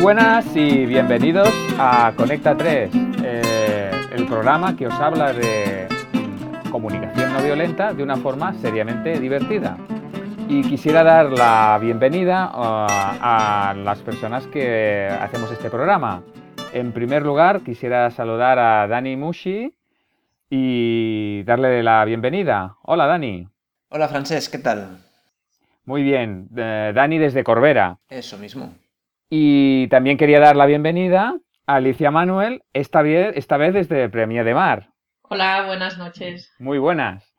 buenas y bienvenidos a Conecta 3, eh, el programa que os habla de comunicación no violenta de una forma seriamente divertida. Y quisiera dar la bienvenida a, a las personas que hacemos este programa. En primer lugar, quisiera saludar a Dani Mushi y darle la bienvenida. Hola, Dani. Hola, Francés, ¿qué tal? Muy bien, eh, Dani desde Corbera. Eso mismo. Y también quería dar la bienvenida a Alicia Manuel, esta vez, esta vez desde Premia de Mar. Hola, buenas noches. Muy buenas.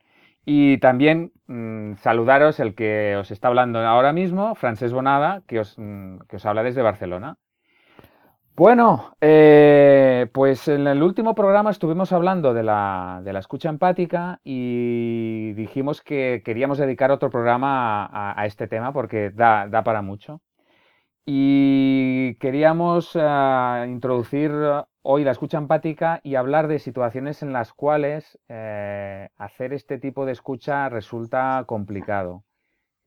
Y también mm, saludaros el que os está hablando ahora mismo, Francés Bonada, que os, mm, que os habla desde Barcelona. Bueno, eh, pues en el último programa estuvimos hablando de la, de la escucha empática y dijimos que queríamos dedicar otro programa a, a este tema porque da, da para mucho. Y queríamos eh, introducir hoy la escucha empática y hablar de situaciones en las cuales eh, hacer este tipo de escucha resulta complicado.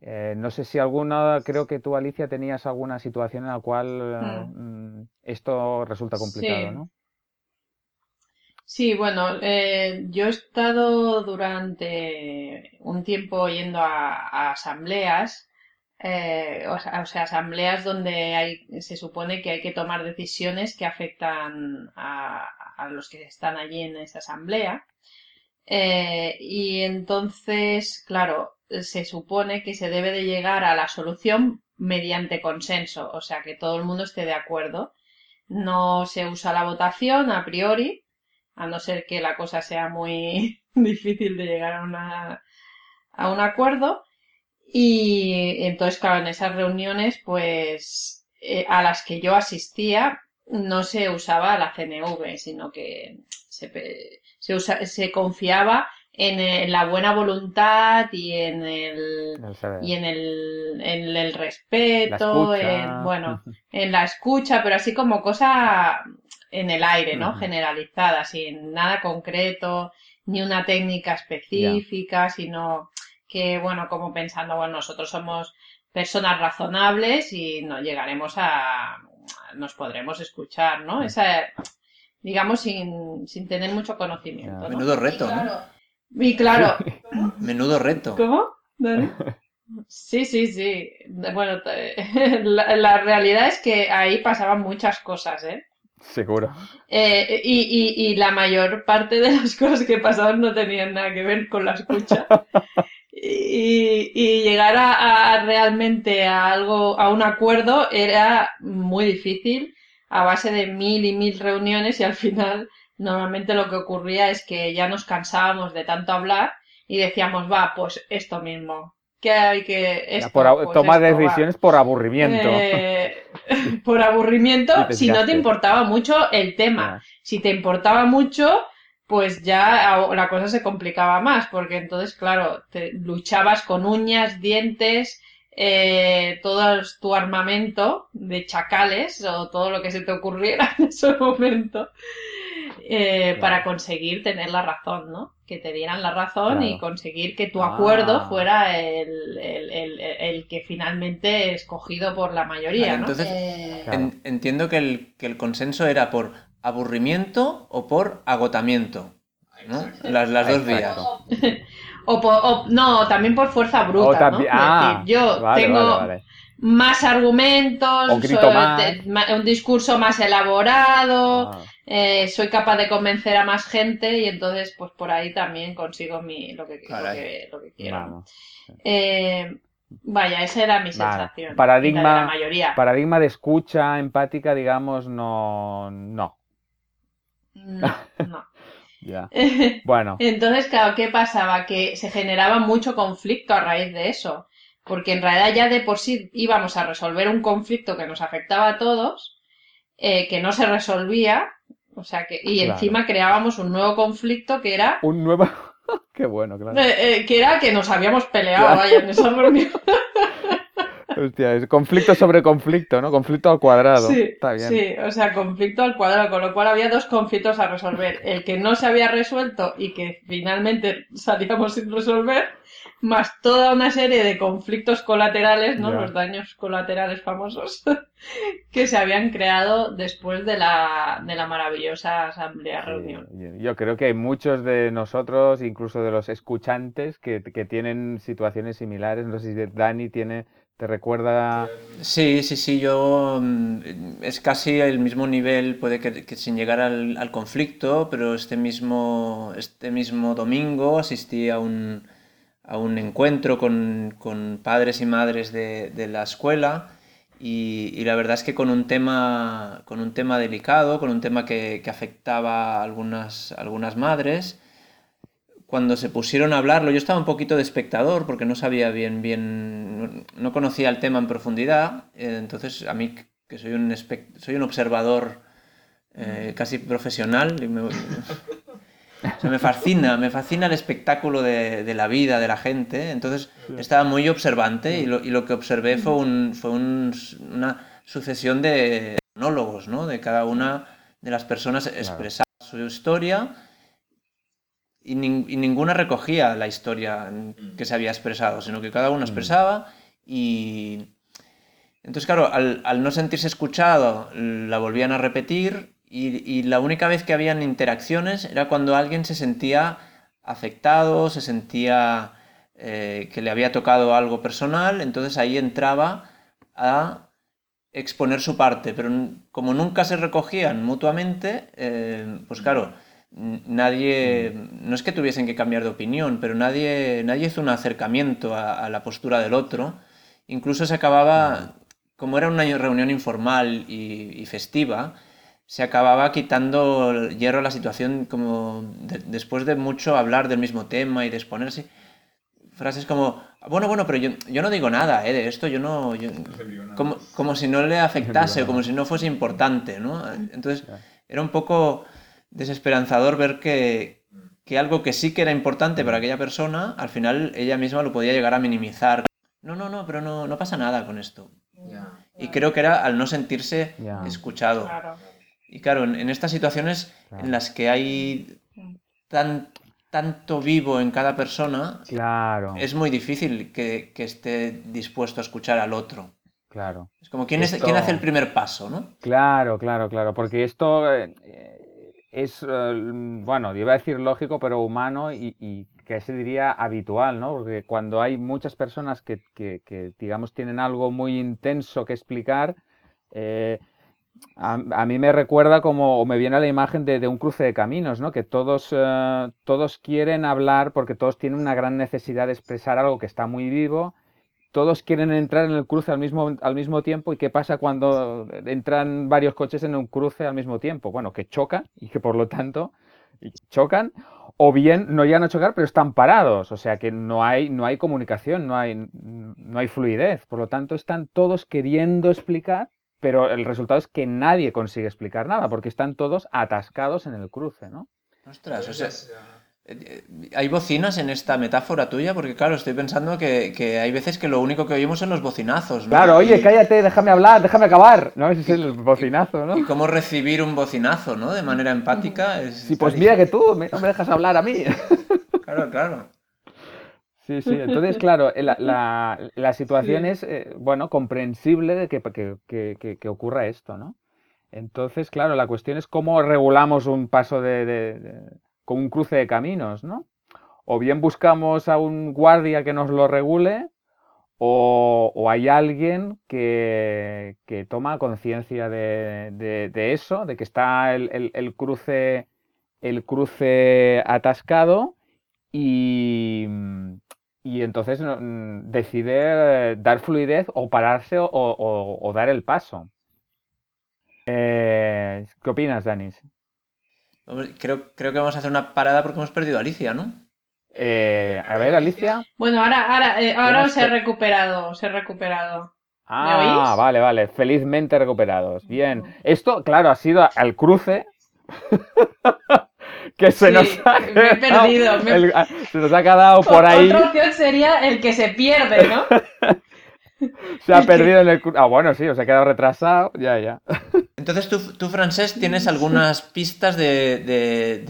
Eh, no sé si alguna, creo que tú, Alicia, tenías alguna situación en la cual eh, Hmm. mm, esto resulta complicado, Sí, ¿no? sí, bueno, eh, yo he estado durante un tiempo yendo a, a asambleas, eh, o sea, asambleas donde hay, se supone que hay que tomar decisiones que afectan a, a los que están allí en esa asamblea. Eh, y entonces, claro, se supone que se debe de llegar a la solución mediante consenso, o sea, que todo el mundo esté de acuerdo. No se usa la votación a priori, a no ser que la cosa sea muy difícil de llegar a una, a un acuerdo. Y entonces, claro, en esas reuniones, pues, eh, a las que yo asistía, no se usaba la CNV, sino que se, se, usa- se confiaba en, eh, la buena voluntad y en el, y en el, en el respeto, en, bueno, en la escucha, pero así como cosa en el aire, ¿no? Generalizada, sin nada concreto, ni una técnica específica, sino que, bueno, como pensando, bueno, nosotros somos personas razonables y no llegaremos a, nos podremos escuchar, ¿no? Esa, digamos, sin, sin tener mucho conocimiento. Menudo Y reto, y claro, Menudo reto. ¿Cómo? Sí, sí, sí. Bueno, la realidad es que ahí pasaban muchas cosas, ¿eh? Seguro. Eh, y, y, y la mayor parte de las cosas que pasaban no tenían nada que ver con la escucha. Y, y llegar a, a realmente a algo, a un acuerdo era muy difícil a base de mil y mil reuniones y al final normalmente lo que ocurría es que ya nos cansábamos de tanto hablar y decíamos, va, pues esto mismo. ¿Qué hay que esto, por pues esto, va. decisiones por aburrimiento. Eh, por aburrimiento, si no te importaba mucho el tema. Si te importaba mucho, pues ya la cosa se complicaba más, porque entonces, claro, te luchabas con uñas, dientes, eh, todo tu armamento de chacales o todo lo que se te ocurriera en ese momento eh, Claro. para conseguir tener la razón, ¿no? Que te dieran la razón y conseguir que tu Ah. acuerdo fuera el, el- el- el que finalmente escogido por la mayoría, ¿no? entonces- Eh, Claro. En- entiendo que el, que el consenso era por aburrimiento o por agotamiento. ¿no? Las, las dos vías. O, po- o- no, también por fuerza bruta, O ¿no? ah, decir, yo vale, tengo vale, vale. más argumentos, O grito soy- más. te- ma- un discurso más elaborado, Ah, eh, soy capaz de convencer a más gente y entonces pues por ahí también consigo mi, lo, que, lo, que, lo que quiero. Eh, vaya, esa era mi Vale. sensación. Paradigma- la de la mayoría. Paradigma de escucha empática, digamos, no. No. No, no. Ya. Bueno. Entonces, claro, ¿qué pasaba? Que se generaba mucho conflicto a raíz de eso. Porque en realidad ya de por sí íbamos a resolver un conflicto que nos afectaba a todos, eh, que no se resolvía, o sea que, y Claro. encima creábamos un nuevo conflicto que era, Un nuevo. Qué bueno, claro. eh, eh, que era que nos habíamos peleado, Claro. vaya, en esa reunión. Hostia, es conflicto sobre conflicto, ¿no? Conflicto al cuadrado. Sí, Está bien. sí, o sea, conflicto al cuadrado, con lo cual había dos conflictos a resolver. El que no se había resuelto y que finalmente salíamos sin resolver, más toda una serie de conflictos colaterales, ¿no? Los daños colaterales famosos que se habían creado después de la, de la maravillosa asamblea reunión. Yo creo que hay muchos de nosotros, incluso de los escuchantes, que, que tienen situaciones similares. No sé si Dani tiene ¿Te recuerda? Sí, sí, sí, yo mm, es casi el mismo nivel, puede que, sin llegar al, conflicto, pero este mismo, este mismo domingo asistí a un, a un encuentro con, con, padres y madres de, de la escuela y, y, la verdad es que con un tema, con un tema delicado, con un tema que, que afectaba a algunas, algunas madres cuando se pusieron a hablarlo, yo estaba un poquito de espectador porque no sabía bien, bien, no conocía el tema en profundidad, eh, entonces a mí que soy un, soy un observador eh, casi profesional, me, me fascina, me fascina el espectáculo de, la vida de la gente, entonces estaba muy observante y lo, que observé fue, un, fue una sucesión de monólogos, ¿no? de cada una de las personas expresar su historia y, ninguna recogía la historia mm. que se había expresado, sino que cada uno mm. expresaba y... Entonces, claro, al, no sentirse escuchado, la volvían a repetir y, la única vez que habían interacciones era cuando alguien se sentía afectado, se sentía eh, que le había tocado algo personal, entonces ahí entraba a exponer su parte, pero como nunca se recogían mutuamente, eh, pues claro, nadie, mm. no es que tuviesen que cambiar de opinión, pero nadie, nadie hizo un acercamiento a, la postura del otro. Incluso se acababa, como era una reunión informal y, festiva, se acababa quitando hierro a la situación como después de mucho hablar del mismo tema y de exponerse. Frases como, bueno, bueno, pero yo, yo no digo nada ¿eh? de esto, yo no... como, como si no le afectase, como si no fuese importante, ¿no? Entonces, era un poco desesperanzador ver que, algo que sí que era importante para aquella persona, al final ella misma lo podía llegar a minimizar. No, no, no, pero no, no pasa nada con esto. Y creo que era al no sentirse escuchado. Y claro, en, estas situaciones en las que hay tan, tanto vivo en cada persona, claro. es muy difícil que, esté dispuesto a escuchar al otro. Claro. Es como, ¿quién, es, ¿quién hace el primer paso, no? Claro, claro, claro. Porque esto... Eh, es, eh, bueno, iba a decir lógico, pero humano y, que se diría habitual, ¿no? Porque cuando hay muchas personas que, que, digamos, tienen algo muy intenso que explicar, eh, a, mí me recuerda como, o me viene a la imagen de, un cruce de caminos, ¿no? Que todos, eh, todos quieren hablar porque todos tienen una gran necesidad de expresar algo que está muy vivo todos quieren entrar en el cruce al mismo, al mismo tiempo y qué pasa cuando entran varios coches en un cruce al mismo tiempo. Bueno, que chocan y que por lo tanto chocan o bien no llegan a chocar pero están parados, o sea que no hay, no hay comunicación, no hay, no hay fluidez, por lo tanto están todos queriendo explicar pero el resultado es que nadie consigue explicar nada porque están todos atascados en el cruce, ¿no? Ostras, o sea, ¿Hay bocinas en esta metáfora tuya? Porque claro, estoy pensando que, hay veces que lo único que oímos son los bocinazos, ¿no? Claro, oye, cállate, déjame hablar, déjame acabar, ¿no? Ese es el bocinazo, ¿no? Y cómo recibir un bocinazo, ¿no? De manera empática. Es, sí, pues mira que tú no me dejas hablar a mí. Claro, claro. Sí, sí, entonces, claro, la, situación es, eh, bueno, comprensible de que, que, ocurra esto, ¿no? Entonces, claro, la cuestión es cómo regulamos un paso de con un cruce de caminos, ¿no? O bien buscamos a un guardia que nos lo regule, o, hay alguien que, toma conciencia de, eso, de que está el, cruce, el cruce atascado y, entonces mm, decide dar fluidez o pararse o, dar el paso. Eh, ¿Qué opinas, Danis? Creo, creo que vamos a hacer una parada porque hemos perdido a Alicia, ¿no? Eh, a ver, Alicia. Bueno, ahora, ahora, eh, ahora os he recuperado, os he recuperado. Ah, vale, vale. Felizmente recuperados. Bien. Esto, claro, ha sido al cruce. que se nos ha me he perdido. se nos ha quedado por ahí. Otra opción sería el que se pierde, ¿no? se ha perdido en el... Ah, bueno, sí, os ha quedado retrasado. Ya, ya. Entonces, tú, tú Francés, tienes algunas pistas de...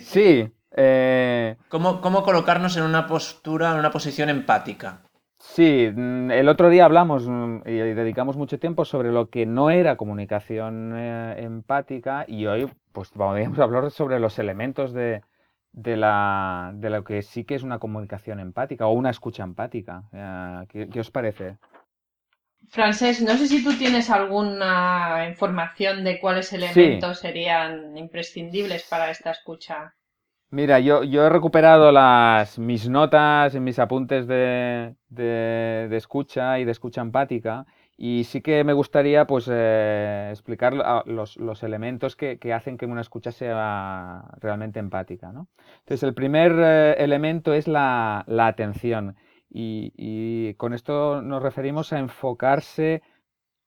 Sí. Eh, ¿Cómo, ¿Cómo colocarnos en una postura, en una posición empática? Sí, el otro día hablamos mm, y dedicamos mucho tiempo sobre lo que no era comunicación eh, empática y hoy pues vamos a hablar sobre los elementos de, de, la, de lo que sí que es una comunicación empática o una escucha empática. Eh, ¿Qué, qué os parece? Francés, no sé si tú tienes alguna información de cuáles elementos serían imprescindibles para esta escucha. Mira, yo, yo he recuperado las, mis notas en mis apuntes de, de, de escucha y de escucha empática y sí que me gustaría pues eh, explicar los, los elementos que, que hacen que una escucha sea realmente empática, ¿no? Entonces, el primer eh, elemento es la, la atención y, con esto nos referimos a enfocarse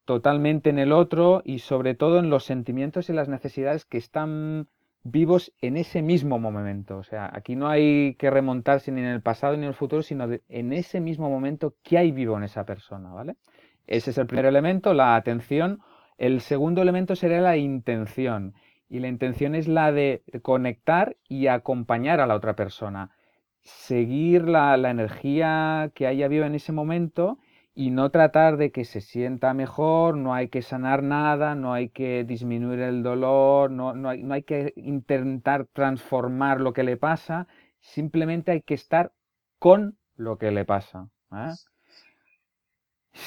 totalmente en el otro y sobre todo en los sentimientos y las necesidades que están vivos en ese mismo momento. O sea, aquí no hay que remontarse ni en el pasado ni en el futuro, sino de- en ese mismo momento qué hay vivo en esa persona, ¿vale? Ese es el primer elemento, la atención. El segundo elemento sería la intención. Y la intención es la de conectar y acompañar a la otra persona. Seguir la, la energía que haya vivo en ese momento y no tratar de que se sienta mejor, no hay que sanar nada, no hay que disminuir el dolor, no, no hay, no hay que intentar transformar lo que le pasa, simplemente hay que estar con lo que le pasa. ¿eh?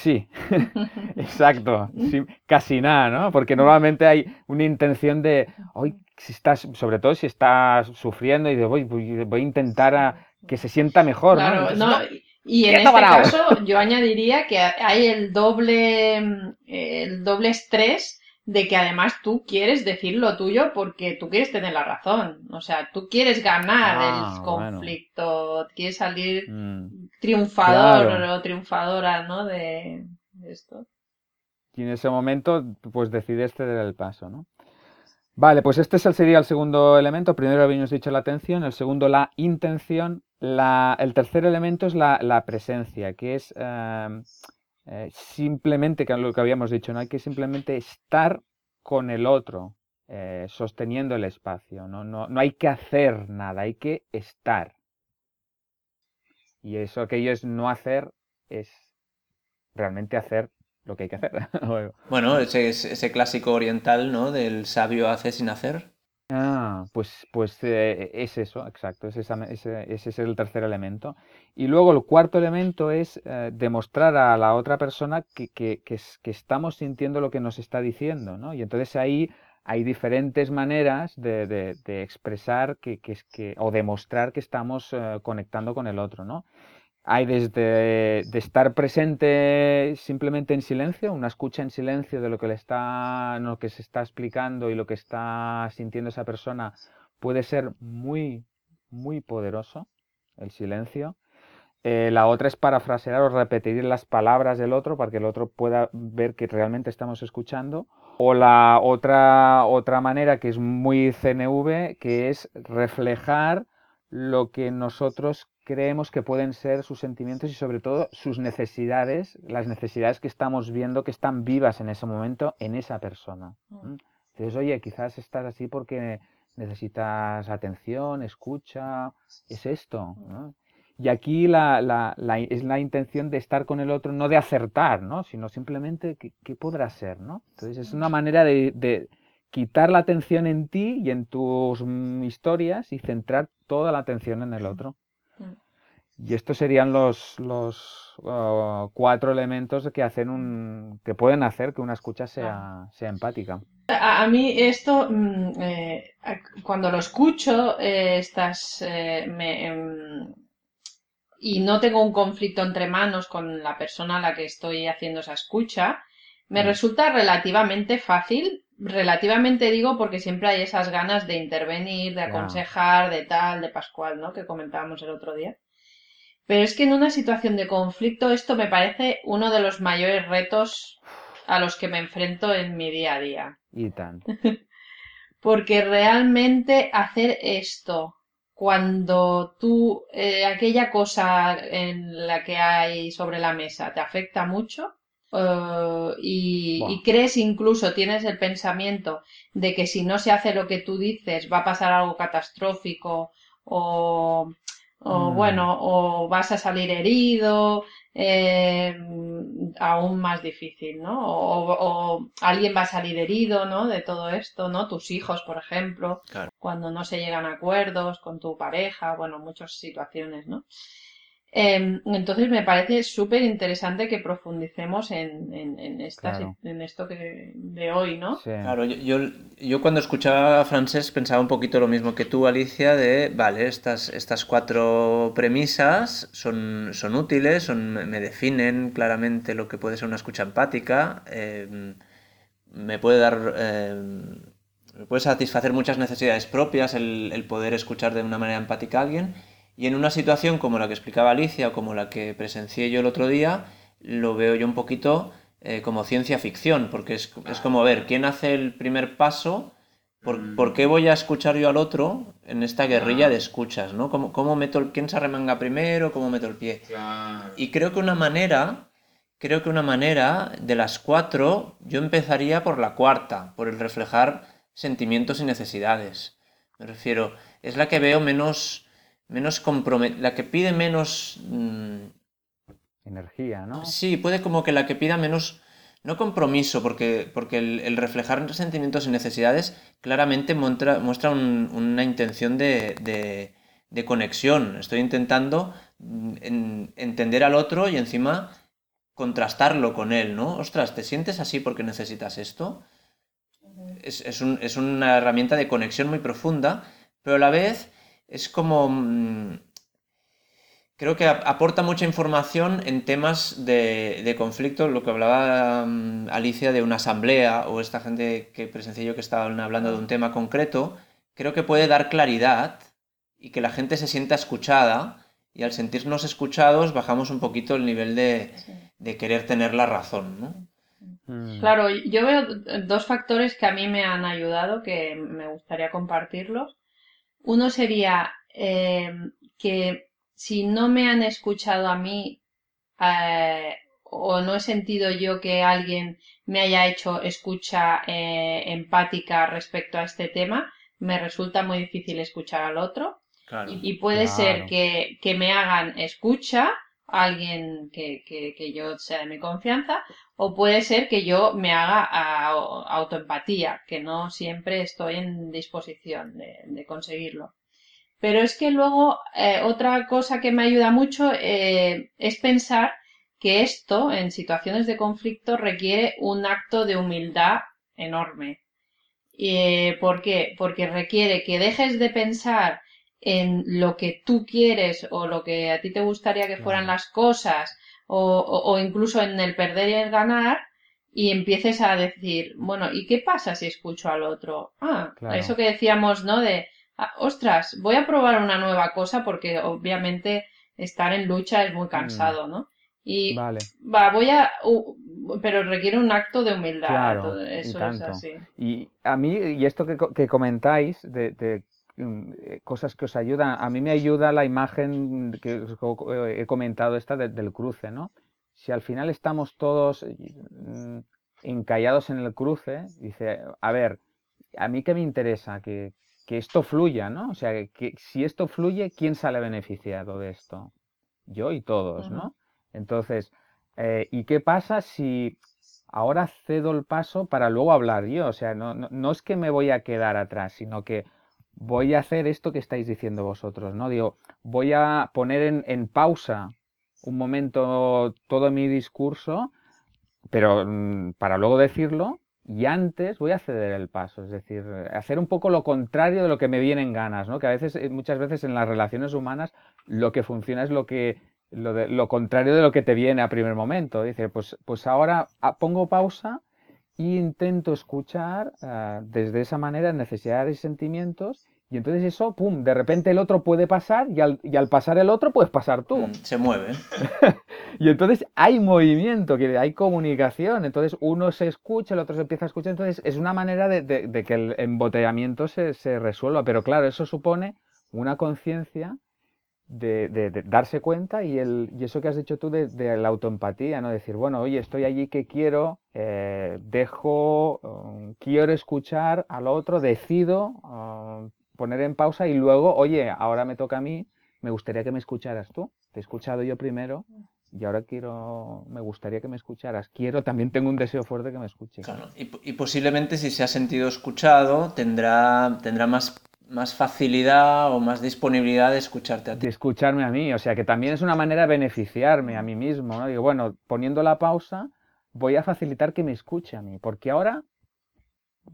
Sí, exacto, sí, casi nada, ¿no? Porque normalmente hay una intención de, hoy, si estás, sobre todo si estás sufriendo y de, voy, voy, voy a intentar a que se sienta mejor, ¿no? Claro, Entonces, no, y en este parado. caso yo añadiría que hay el doble, el doble estrés de que además tú quieres decir lo tuyo porque tú quieres tener la razón. O sea, tú quieres ganar Ah, el bueno. conflicto, quieres salir Mm. Triunfador Claro. o triunfadora, ¿no? De de esto. Y en ese momento, pues decides ceder el paso, ¿no? Vale, pues este sería el segundo elemento. Primero habíamos dicho la atención, el segundo la intención, la- el tercer elemento es la, la presencia, que es eh, eh, simplemente, que es lo que habíamos dicho, ¿no? Hay que simplemente estar con el otro, eh, sosteniendo el espacio, ¿no? No, no hay que hacer nada, hay que estar. Y eso aquello es no hacer, es realmente hacer lo que hay que hacer. Bueno, ese, ese clásico oriental, ¿no? Del sabio hace sin hacer. Ah, pues, pues eh, es eso, exacto, es esa- ese, ese es el tercer elemento. Y luego el cuarto elemento es eh, demostrar a la otra persona que, que- que que estamos sintiendo lo que nos está diciendo, ¿no? Y entonces ahí hay diferentes maneras de, expresar que, que o demostrar que estamos eh, conectando con el otro, ¿no? Hay desde de estar presente simplemente en silencio, una escucha en silencio de lo que le está, lo que se está explicando y lo que está sintiendo esa persona puede ser muy, muy poderoso, el silencio. Eh, la otra es parafrasear o repetir las palabras del otro para que el otro pueda ver que realmente estamos escuchando. O la otra, otra manera que es muy CNV, que es reflejar lo que nosotros creemos que pueden ser sus sentimientos y sobre todo sus necesidades, las necesidades que estamos viendo que están vivas en ese momento en esa persona. ¿m? Entonces, oye, quizás estás así porque necesitas atención, escucha, es esto. ¿no? Y aquí la, la- la- es la intención de estar con el otro, no de acertar, ¿no? sino simplemente qué, qué podrá ser. ¿no? Entonces es una manera de, de quitar la atención en ti y en tus mm, historias y centrar toda la atención en el otro. Y estos serían los, los uh, cuatro elementos que hacen un, que pueden hacer que una escucha sea, sea empática. A, a mí esto, mm, eh, cuando lo escucho, eh, estas, eh, me, em, y no tengo un conflicto entre manos con la persona a la que estoy haciendo esa escucha, me Mm. resulta relativamente fácil. Relativamente digo porque siempre hay esas ganas de intervenir, de aconsejar, de tal, de Pascual, ¿no? Que comentábamos el otro día. Pero es que en una situación de conflicto esto me parece uno de los mayores retos a los que me enfrento en mi día a día. Y tan. Porque realmente hacer esto cuando tú, eh, aquella cosa en la que hay sobre la mesa te afecta mucho eh, y, y crees incluso, tienes el pensamiento de que si no se hace lo que tú dices va a pasar algo catastrófico o, o Mm. bueno, o vas a salir herido, eh, aún más difícil, ¿no? O, o alguien va a salir herido, ¿no? De todo esto, ¿no? Tus hijos, por ejemplo, Claro. cuando no se llegan a acuerdos con tu pareja, bueno, muchas situaciones, ¿no? Em, entonces me parece súper interesante que profundicemos en, en, en, esta, Claro. en esto que, de hoy, ¿no? Sí. Claro, yo, yo, yo cuando escuchaba a Francés pensaba un poquito lo mismo que tú, Alicia, de, vale, estas, estas cuatro premisas son, son útiles, son, me me definen claramente lo que puede ser una escucha empática, eh, me puede dar, eh, me puede satisfacer muchas necesidades propias el, el poder escuchar de una manera empática a alguien, y en una situación como la que explicaba Alicia o como la que presencié yo el otro día, lo veo yo un poquito eh, como ciencia ficción, porque es, es como ver quién hace el primer paso, por, por qué voy a escuchar yo al otro en esta guerrilla de escuchas, ¿no? ¿Cómo, cómo meto el, quién se arremanga primero, cómo meto el pie? Y creo que una manera, creo que una manera de las cuatro, yo empezaría por la cuarta, por el reflejar sentimientos y necesidades. Me refiero, es la que veo menos, menos comprometida, la que pide menos... mm, Energía, ¿no? Sí, puede como que la que pida menos, no compromiso, porque, porque el, el reflejar sentimientos y necesidades claramente muestra, muestra un- una intención de, de- de conexión. Estoy intentando mm, en- entender al otro y encima contrastarlo con él, ¿no? Ostras, ¿te sientes así porque necesitas esto? Es, es un- es una herramienta de conexión muy profunda, pero a la vez es como... mm, Creo que ap- aporta mucha información en temas de, de conflicto, lo que hablaba mm, Alicia de una asamblea o esta gente que presencié yo que estaban hablando de un tema concreto, creo que puede dar claridad y que la gente se sienta escuchada y al sentirnos escuchados bajamos un poquito el nivel de, Sí. de querer tener la razón, ¿no? Mm. Claro, yo veo dos factores que a mí me han ayudado que me gustaría compartirlos. Uno sería eh, que si no me han escuchado a mí eh, o no he sentido yo que alguien me haya hecho escucha eh, empática respecto a este tema, me resulta muy difícil escuchar al otro. Claro. Y, y puede ser que, que me hagan escucha alguien que, que, que yo sea de mi confianza, o puede ser que yo me haga autoempatía, que no siempre estoy en disposición de, de conseguirlo. Pero es que luego eh, otra cosa que me ayuda mucho eh, es pensar que esto en situaciones de conflicto requiere un acto de humildad enorme. Eh, ¿Por qué? Porque requiere que dejes de pensar en lo que tú quieres o lo que a ti te gustaría que fueran las cosas o, o- o incluso en el perder y el ganar y empieces a decir, bueno, ¿y qué pasa si escucho al otro? Ah, Claro. eso que decíamos, ¿no? De, "Ah, ostras, voy a probar una nueva cosa porque obviamente estar en lucha es muy cansado, ¿no? Y Vale. va, voy a, u- pero requiere un acto de humildad, Claro, eso es así. Y a mí, y esto que, que comentáis de, de, mm, cosas que os ayudan, a mí me ayuda la imagen que os eh, he comentado esta de- del cruce, ¿no? Si al final estamos todos eh, mm, encallados en el cruce, dice, a ver, a mí qué me interesa, que, que esto fluya, ¿no? O sea, que si esto fluye, ¿quién sale beneficiado de esto? Yo y todos. ¿no? Entonces, eh, ¿y qué pasa si ahora cedo el paso para luego hablar yo? O sea, no, no, no es que me voy a quedar atrás, sino que voy a hacer esto que estáis diciendo vosotros, ¿no? Digo, voy a poner en, en pausa un momento todo mi discurso, pero mm, para luego decirlo, y antes voy a ceder el paso, es decir, hacer un poco lo contrario de lo que me vienen ganas, ¿no? Que a veces, eh, muchas veces en las relaciones humanas, lo que funciona es lo que lo, lo contrario de lo que te viene a primer momento. Dice, pues, pues ahora ah, pongo pausa e intento escuchar ah, desde esa manera necesidades y sentimientos. Y entonces eso, pum, de repente el otro puede pasar y al, y al pasar el otro puedes pasar tú. Mm, Se mueve. Y entonces hay movimiento, hay comunicación. Entonces uno se escucha, el otro se empieza a escuchar. Entonces es una manera de, de- de que el embotellamiento se, se resuelva. Pero claro, eso supone una conciencia de, darse cuenta y, el, y eso que has dicho tú de, de la autoempatía, ¿no? Decir, bueno, oye, estoy allí que quiero, eh, dejo, um, quiero escuchar al otro, decido um, poner en pausa y luego, oye, ahora me toca a mí, me gustaría que me escucharas tú. Te he escuchado yo primero y ahora quiero, me gustaría que me escucharas. Quiero, también tengo un deseo fuerte que me escuches. Claro, y, y posiblemente si se ha sentido escuchado tendrá, tendrá más más facilidad o más disponibilidad de escucharte a ti. De escucharme a mí, o sea que también es una manera de beneficiarme a mí mismo, ¿no? Digo, bueno, poniendo la pausa, voy a facilitar que me escuche a mí, porque ahora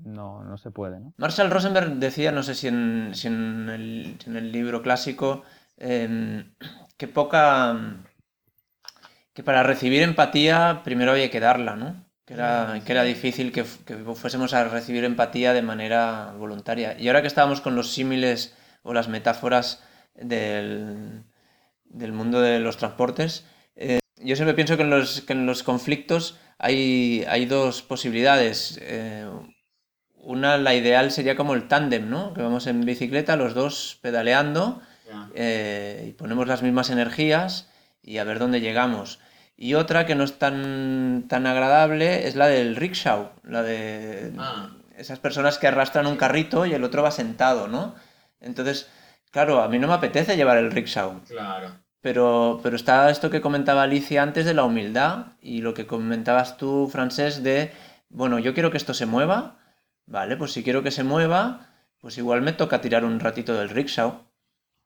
no, no se puede, ¿no? Marshall Rosenberg decía, no sé si en, si en, el, en el, libro clásico, eh, que poca... que para recibir empatía primero hay que darla, ¿no? Que era, que era difícil que, que, fuésemos a recibir empatía de manera voluntaria. Y ahora que estábamos con los símiles o las metáforas del, del mundo de los transportes, eh, yo siempre pienso que en los, que en los conflictos hay, hay dos posibilidades. Eh, una, la ideal sería como el tándem, ¿no? Que vamos en bicicleta, los dos pedaleando eh, y ponemos las mismas energías y a ver dónde llegamos. Y otra que no es tan, tan agradable es la del rickshaw, la de ah. esas personas que arrastran un carrito y el otro va sentado, ¿no? Entonces, claro, a mí no me apetece llevar el rickshaw. Claro. Pero, pero está esto que comentaba Alicia antes de la humildad y lo que comentabas tú, Francés, de, bueno, yo quiero que esto se mueva, vale, pues si quiero que se mueva, pues igual me toca tirar un ratito del rickshaw.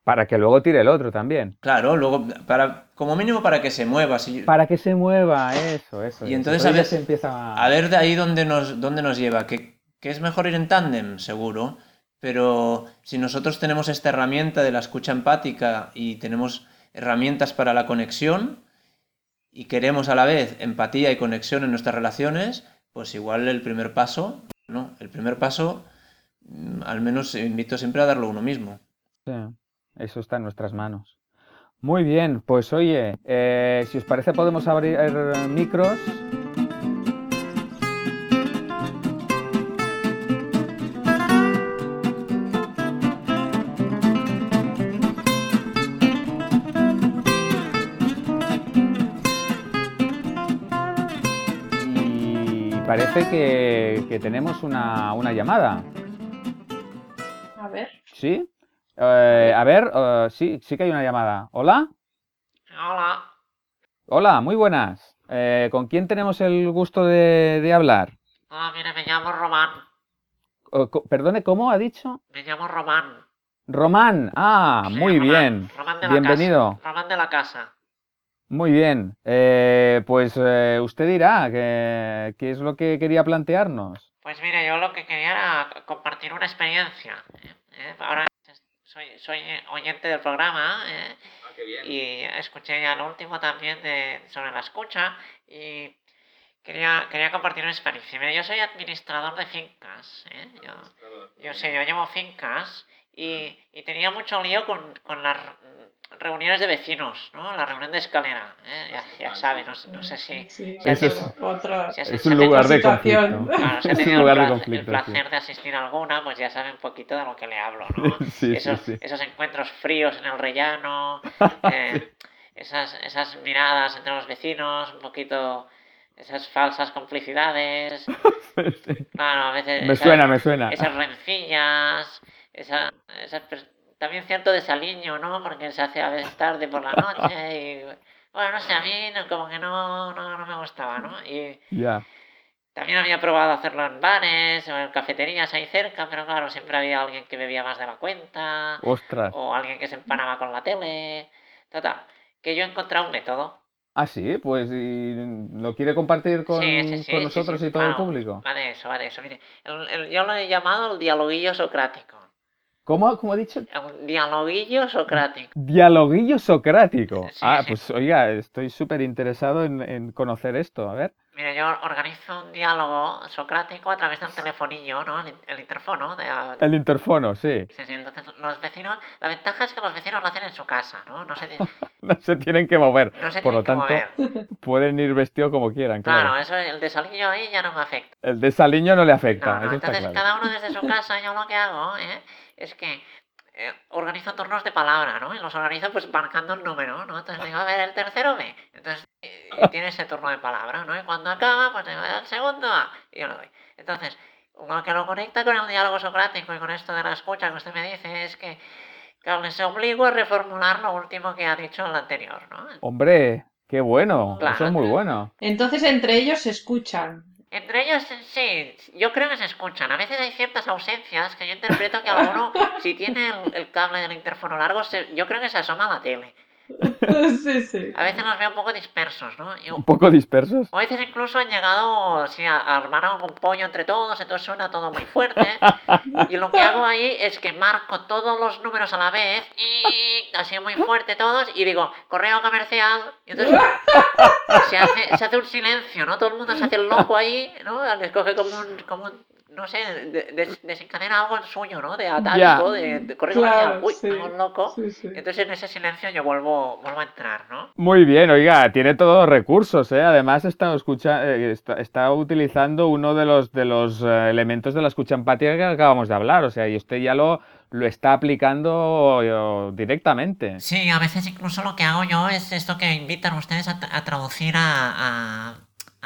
Para que luego tire el otro también. Claro, luego, para, como mínimo para que se mueva. Para que se mueva, eso, eso. Y entonces a ver, se empieza a... ver de ahí dónde nos, dónde nos lleva. Que, que es mejor ir en tándem, seguro. Pero si nosotros tenemos esta herramienta de la escucha empática y tenemos herramientas para la conexión y queremos a la vez empatía y conexión en nuestras relaciones, pues igual el primer paso, ¿no? El primer paso, mm, al menos invito siempre a darlo uno mismo. Sí. Eso está en nuestras manos. Muy bien, pues oye, eh, si os parece podemos abrir micros. Y parece que, que tenemos una, una llamada. A ver. ¿Sí? Eh, a ver, uh, sí, sí que hay una llamada. ¿Hola? Hola. Hola, muy buenas. Eh, ¿Con quién tenemos el gusto de, de hablar? Hola, mire, me llamo Román. Co perdone, ¿cómo ha dicho? Me llamo Román. Román, ah, Sí, muy Román, bien. Román de la Bienvenido. casa. Román de la casa. Muy bien. Eh, pues eh, usted dirá que- qué es lo que quería plantearnos. Pues mire, yo lo que quería era compartir una experiencia. ¿eh? ¿Eh? Ahora soy, soy oyente del programa ¿eh? y escuché ya el último también de, sobre la escucha y quería, quería compartir una experiencia. Yo soy administrador de fincas. ¿eh? Yo, yo sé, yo llevo fincas y, y tenía mucho lío con, con las reuniones de vecinos, ¿no? La reunión de escalera, ¿eh? ya, ya sabe, no, sé- no sé si... Sí, si ha Eso es- tenido- otra. si Es un lugar de conflicto. Claro, si Es un tenido lugar de el, sí. placer de asistir a alguna, pues ya sabe un poquito de lo que le hablo, ¿no? Sí, esos, sí. esos encuentros fríos en el rellano, eh, esas, esas miradas entre los vecinos, un poquito esas falsas complicidades, claro, a veces Me esas- suena, me suena. esas rencillas, esa, esas también cierto desaliño, ¿no? Porque se hace a veces tarde por la noche y bueno, no sé, a mí no- como que no, no, no me gustaba, ¿no? Y, Ya. también había probado hacerlo en bares o en cafeterías ahí cerca, pero claro, siempre había alguien que bebía más de la cuenta Ostras. o alguien que se empanaba con la tele. Total, que yo he encontrado un método. Ah, sí, pues ¿y lo quiere compartir con, Sí, sí, sí, con nosotros y todo el claro. público. Va de eso, va de eso. Mire, el- el- yo lo he llamado el dialoguillo socrático. ¿Cómo, cómo ha dicho? Dialoguillo socrático. Dialoguillo socrático. Sí, ah, sí. pues oiga, estoy súper interesado en, en conocer esto. A ver. Mira, yo organizo un diálogo socrático a través del telefonillo, ¿no? El, el interfono. De, El interfono, sí. Sí, sí, entonces los vecinos, la ventaja es que los vecinos lo hacen en su casa, ¿no? No se, No se tienen que mover. no se Por lo tanto, mover. pueden ir vestidos como quieran, Claro, claro. eso, el desaliño ahí ya no me afecta. El desaliño no le afecta, No, no, eso está entonces claro. cada uno desde su casa, yo lo que hago ¿eh? Es que eh, organizo turnos de palabra, ¿no? Y los organizo pues marcando el número, ¿no? Entonces digo, a ver, el tercero B. Entonces eh, tiene ese turno de palabra, ¿no? Y cuando acaba, pues digo, el segundo A. Y yo lo doy. Entonces, lo que lo conecta con el diálogo socrático y con esto de la escucha que usted me dice es que, que les obligo a reformular lo último que ha dicho el anterior, ¿no? Hombre, qué bueno. Claro. Eso es muy bueno. Entonces entre ellos se escuchan. Entre ellos, sí, yo creo que se escuchan. A veces hay ciertas ausencias que yo interpreto que alguno, si tiene el, cable del interfono largo, se- yo creo que se asoma a la tele. sí, sí. A veces los veo un poco dispersos, ¿no? Y- Un poco dispersos. o a veces incluso han llegado sí, a, a armar algún pollo entre todos, entonces suena todo muy fuerte. Y lo que hago ahí es que marco todos los números a la vez y así muy fuerte todos y digo, correo comercial. Y entonces se hace, se hace un silencio, ¿no? Todo el mundo se hace el loco ahí, ¿no? Les coge como un, como un- no sé, de- de- desencadena algo suyo, ¿no? De atávico, de, de correo Claro. Uy, sí. un loco. Sí, sí. Entonces en ese silencio yo vuelvo, vuelvo a entrar, ¿no? Muy bien, oiga, tiene todos los recursos, ¿eh? Además está, escucha, eh, está, está utilizando uno de los, de los eh, elementos de la escucha empática que acabamos de hablar, o sea, y usted ya lo, lo está aplicando eh, directamente. Sí, a veces incluso lo que hago yo es esto que invitan ustedes a, tra- a traducir a, a-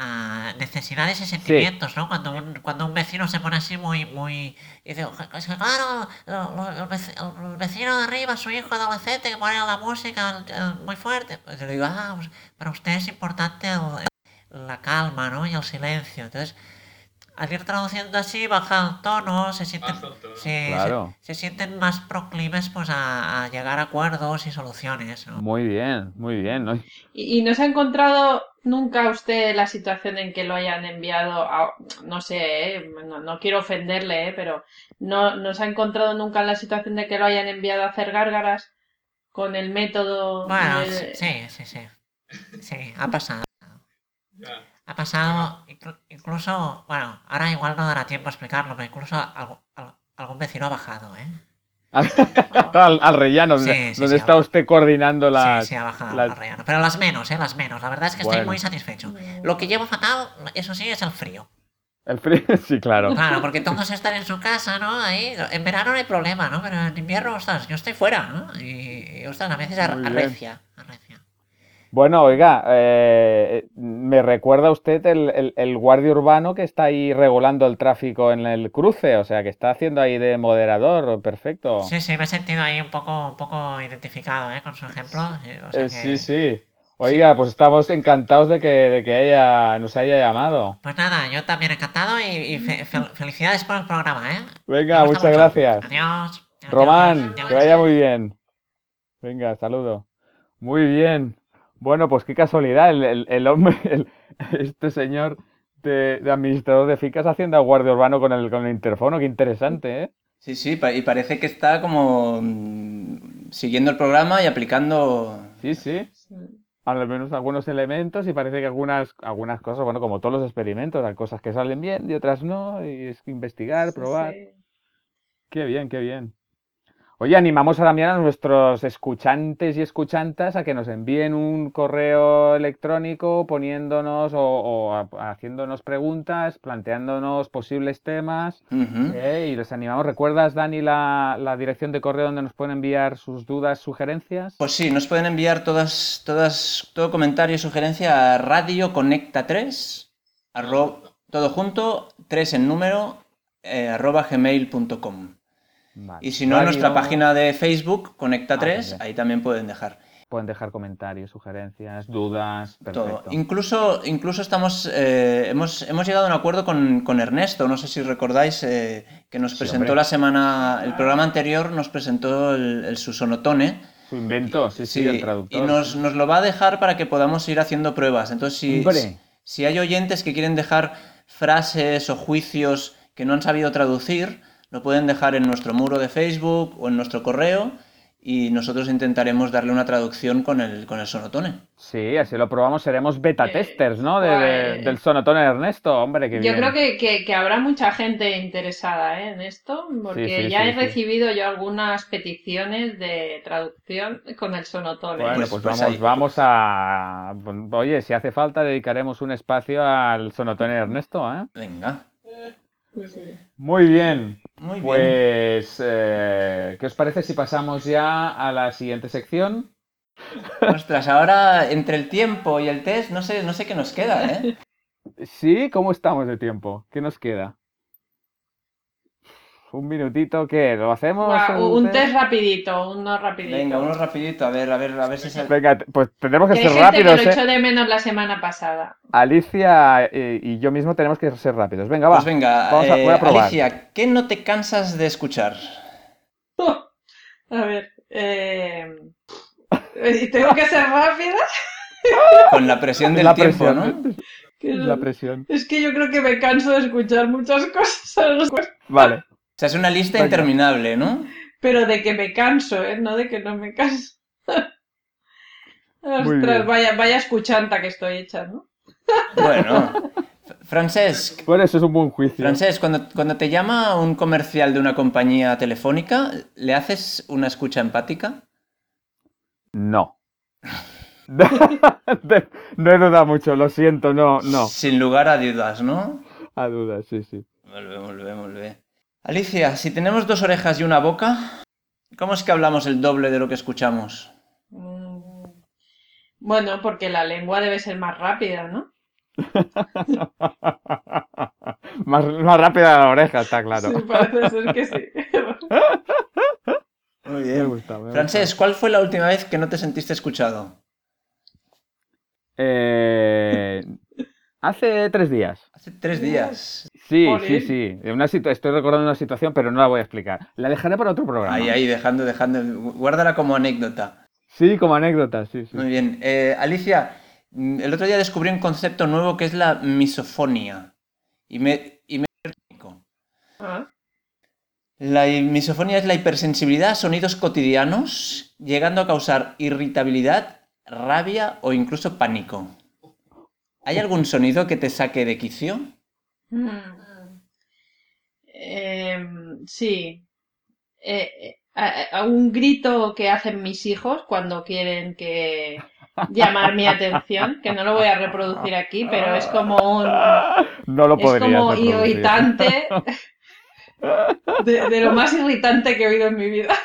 a necesidades y sentimientos, ¿no? Cuando un, cuando un vecino se pone así muy, muy... Y dice, es que claro, el, vec- el vecino de arriba, su hijo adolescente, que pone la música muy fuerte. Pues yo le digo, ah, pues para usted es importante el- el- la calma, ¿no? Y el silencio. Entonces, al ir traduciendo así, baja el tono, se sienten... Tono. se- Claro. se, sienten más proclives pues a, a llegar a acuerdos y soluciones, ¿no? Muy bien, muy bien, ¿no? ¿Y, y no se ha encontrado nunca usted la situación en que lo hayan enviado a, no sé, eh, no, no quiero ofenderle, eh, pero no, no se ha encontrado nunca en la situación de que lo hayan enviado a hacer gárgaras con el método Bueno, sí, sí, sí. Sí, ha pasado. Ha pasado, inclu- incluso, bueno, ahora igual no dará tiempo a explicarlo, pero incluso algo- algún vecino ha bajado, ¿eh? al, al rellano, Sí, donde, sí, donde sí, está usted coordinando las... sí, sí, ha bajado las- al rellano. Pero las menos, ¿eh? Las menos. La verdad es que estoy muy satisfecho. Lo que llevo fatal, eso sí, es el frío. El frío, sí, claro. Claro, porque todos están en su casa, ¿no? Ahí, en verano no hay problema, ¿no? Pero en invierno, ostras, yo estoy fuera, ¿no? Y, y, ostras, a veces ar- arrecia. Bueno, oiga, eh, me recuerda usted el, el- el guardia urbano que está ahí regulando el tráfico en el cruce, o sea, que está haciendo ahí de moderador, perfecto. Sí, sí, me he sentido ahí un poco, un poco identificado, ¿eh? Con su ejemplo. sí, o sea Eh, que- sí, sí. Oiga, pues estamos encantados de que, de que haya, nos haya llamado. Pues nada, yo también encantado y, y fe- fel- felicidades por el programa, ¿eh? Venga, muchas mucho. gracias. Adiós. Adiós, Román, adiós. que vaya muy bien. Venga, saludo. Muy bien. Bueno, pues qué casualidad, el, el- el hombre, el- este señor de, de administrador de ficas haciendo a guardia urbano con el, con el interfono, qué interesante, ¿eh? Sí, sí, y parece que está como mm, siguiendo el programa y aplicando... Sí, sí. Al menos algunos elementos y parece que algunas, algunas cosas, bueno, como todos los experimentos, hay cosas que salen bien y otras no, y es que investigar, Sí, probar. sí. Qué bien, qué bien. Oye, animamos también a nuestros escuchantes y escuchantas a que nos envíen un correo electrónico poniéndonos o, o a- haciéndonos preguntas, planteándonos posibles temas. ¿eh? Y les animamos. ¿Recuerdas, Dani, la, la dirección de correo donde nos pueden enviar sus dudas, sugerencias? Pues sí, nos pueden enviar todas, todas, todo comentario y sugerencia a Radio Conecta 3, arro- todo junto, 3 en número, eh, arroba gmail.com. Vale. Y si no, en nuestra página de Facebook, Conecta Ah, 3, también. ahí también pueden dejar Pueden dejar comentarios, sugerencias, dudas. todo. Perfecto. Incluso, incluso estamos, eh, hemos, hemos llegado a un acuerdo con, con Ernesto, no sé si recordáis, eh, que nos presentó la semana, el programa anterior nos presentó el, el Susonotone. Su invento, sí, sí, el traductor. y nos, nos lo va a dejar para que podamos ir haciendo pruebas. Entonces, si, si hay oyentes que quieren dejar frases o juicios que no han sabido traducir, lo pueden dejar en nuestro muro de Facebook o en nuestro correo y nosotros intentaremos darle una traducción con el, con el sonotone. Sí, así lo probamos. Seremos beta Eh, testers, ¿no? De, de- guay. del sonotone de Ernesto. Hombre, qué Yo bien. creo que, que- que habrá mucha gente interesada ¿eh? en esto, porque sí, ya sí, he sí. recibido yo algunas peticiones de traducción con el sonotone. Bueno, Pues- pues, pues vamos, ahí. vamos a... Oye, si hace falta, dedicaremos un espacio al sonotone de Ernesto, ¿eh? Venga. Muy bien. Muy bien. Pues, eh, ¿qué os parece si pasamos ya a la siguiente sección? Ostras, ahora entre el tiempo y el test, no sé, no sé qué nos queda, ¿eh? Sí, ¿cómo estamos de tiempo? ¿Qué nos queda? Un minutito, ¿qué? ¿Lo hacemos? Un test rapidito, uno rapidito. Venga, uno rapidito, a ver, a ver, a ver si se... Venga, pues tendremos que ser gente que rápidos, lo ¿eh? echó de menos la semana pasada. Alicia eh, y yo mismo tenemos que ser rápidos. Venga, va. Pues venga, Vamos a, voy a eh, probar. Alicia, ¿qué no te cansas de escuchar? A ver, eh... ¿y ¿tengo que ser rápida? Con la presión del la tiempo, presión. ¿no? Que La presión. Es que yo creo que me canso de escuchar muchas cosas, Vale. O sea, es una lista interminable, ¿no? pero de que me canso, ¿eh? No de que no me canso. Ostras, vaya, vaya escuchanta que estoy hecha, ¿no? Bueno. Francesc, Bueno, eso es un buen juicio. Francesc, cuando, cuando te llama un comercial de una compañía telefónica, ¿le haces una escucha empática? No. no he dudado mucho, lo siento, no, no. Sin lugar a dudas, ¿no? A dudas, sí, sí. Bé, molt bé. Alicia, si tenemos dos orejas y una boca, ¿cómo es que hablamos el doble de lo que escuchamos? Mm, Bueno, porque la lengua debe ser más rápida, ¿no? más, más rápida la oreja, está claro. Sí, parece ser que sí. Muy Me gusta, me gusta. Francesc, ¿cuál fue la última vez que no te sentiste escuchado? Eh, hace tres días. Hace tres días. Sí, sí, sí. Una Estoy recordando una situación, pero no la voy a explicar. La dejaré para otro programa. Ahí, ahí, dejando, dejando. Guárdala como anécdota. Sí, como anécdota, sí, sí. Muy bien. Eh, Alicia, mm, el otro día descubrí un concepto nuevo que es la misofonía. Y me... Y me... Ah, La misofonía es la hipersensibilidad a sonidos cotidianos, llegando a causar irritabilidad, rabia o incluso pánico. ¿Hay algún sonido que te saque de quicio? mm. Em, sí. Eh, eh, a- a un grito que hacen mis hijos cuando quieren que llamar mi atención, que no lo voy a reproducir aquí, pero es como un No lo es como reproducir. irritante de, de lo más irritante que he oído en mi vida.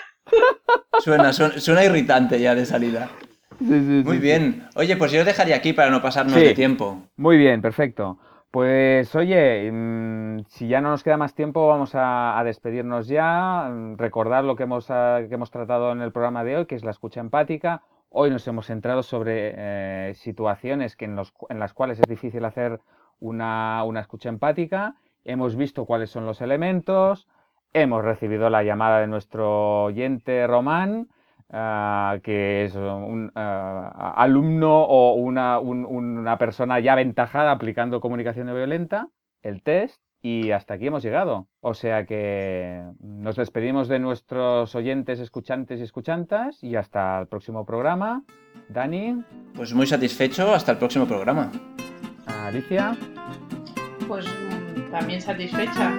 Suena, suena, suena irritante ya de salida. Sí, sí, Muy sí, bien. Oye, pues yo lo dejaría aquí para no pasarnos de tiempo. Muy bien, perfecto. Pues oye, mm, si ya no nos queda más tiempo, vamos a, a despedirnos ya. Mm, Recordar lo que hemos, ah, que hemos tratado en el programa de hoy, que es la escucha empática. Hoy nos hemos centrado sobre eh, situaciones que en, los en las cuales es difícil hacer una, una escucha empática. Hemos visto cuáles son los elementos. Hemos recibido la llamada de nuestro oyente Román, ah, que es un ah, alumno o una, un- una persona ya aventajada aplicando comunicación no violenta, el test, y hasta aquí hemos llegado. O sea que nos despedimos de nuestros oyentes, escuchantes y escuchantas, y hasta el próximo programa. Dani, Pues muy satisfecho. Hasta el próximo programa. Alicia, Pues mm, también satisfecha.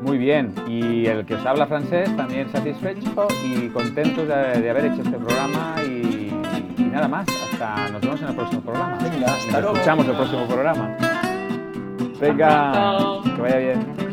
Muy bien. Y el que os habla francés, también satisfecho y contento de, de haber hecho este programa y, y nada más. Hasta nos vemos en el próximo programa. Venga, hasta Nos luego. escuchamos el próximo programa. Venga, que vaya bien.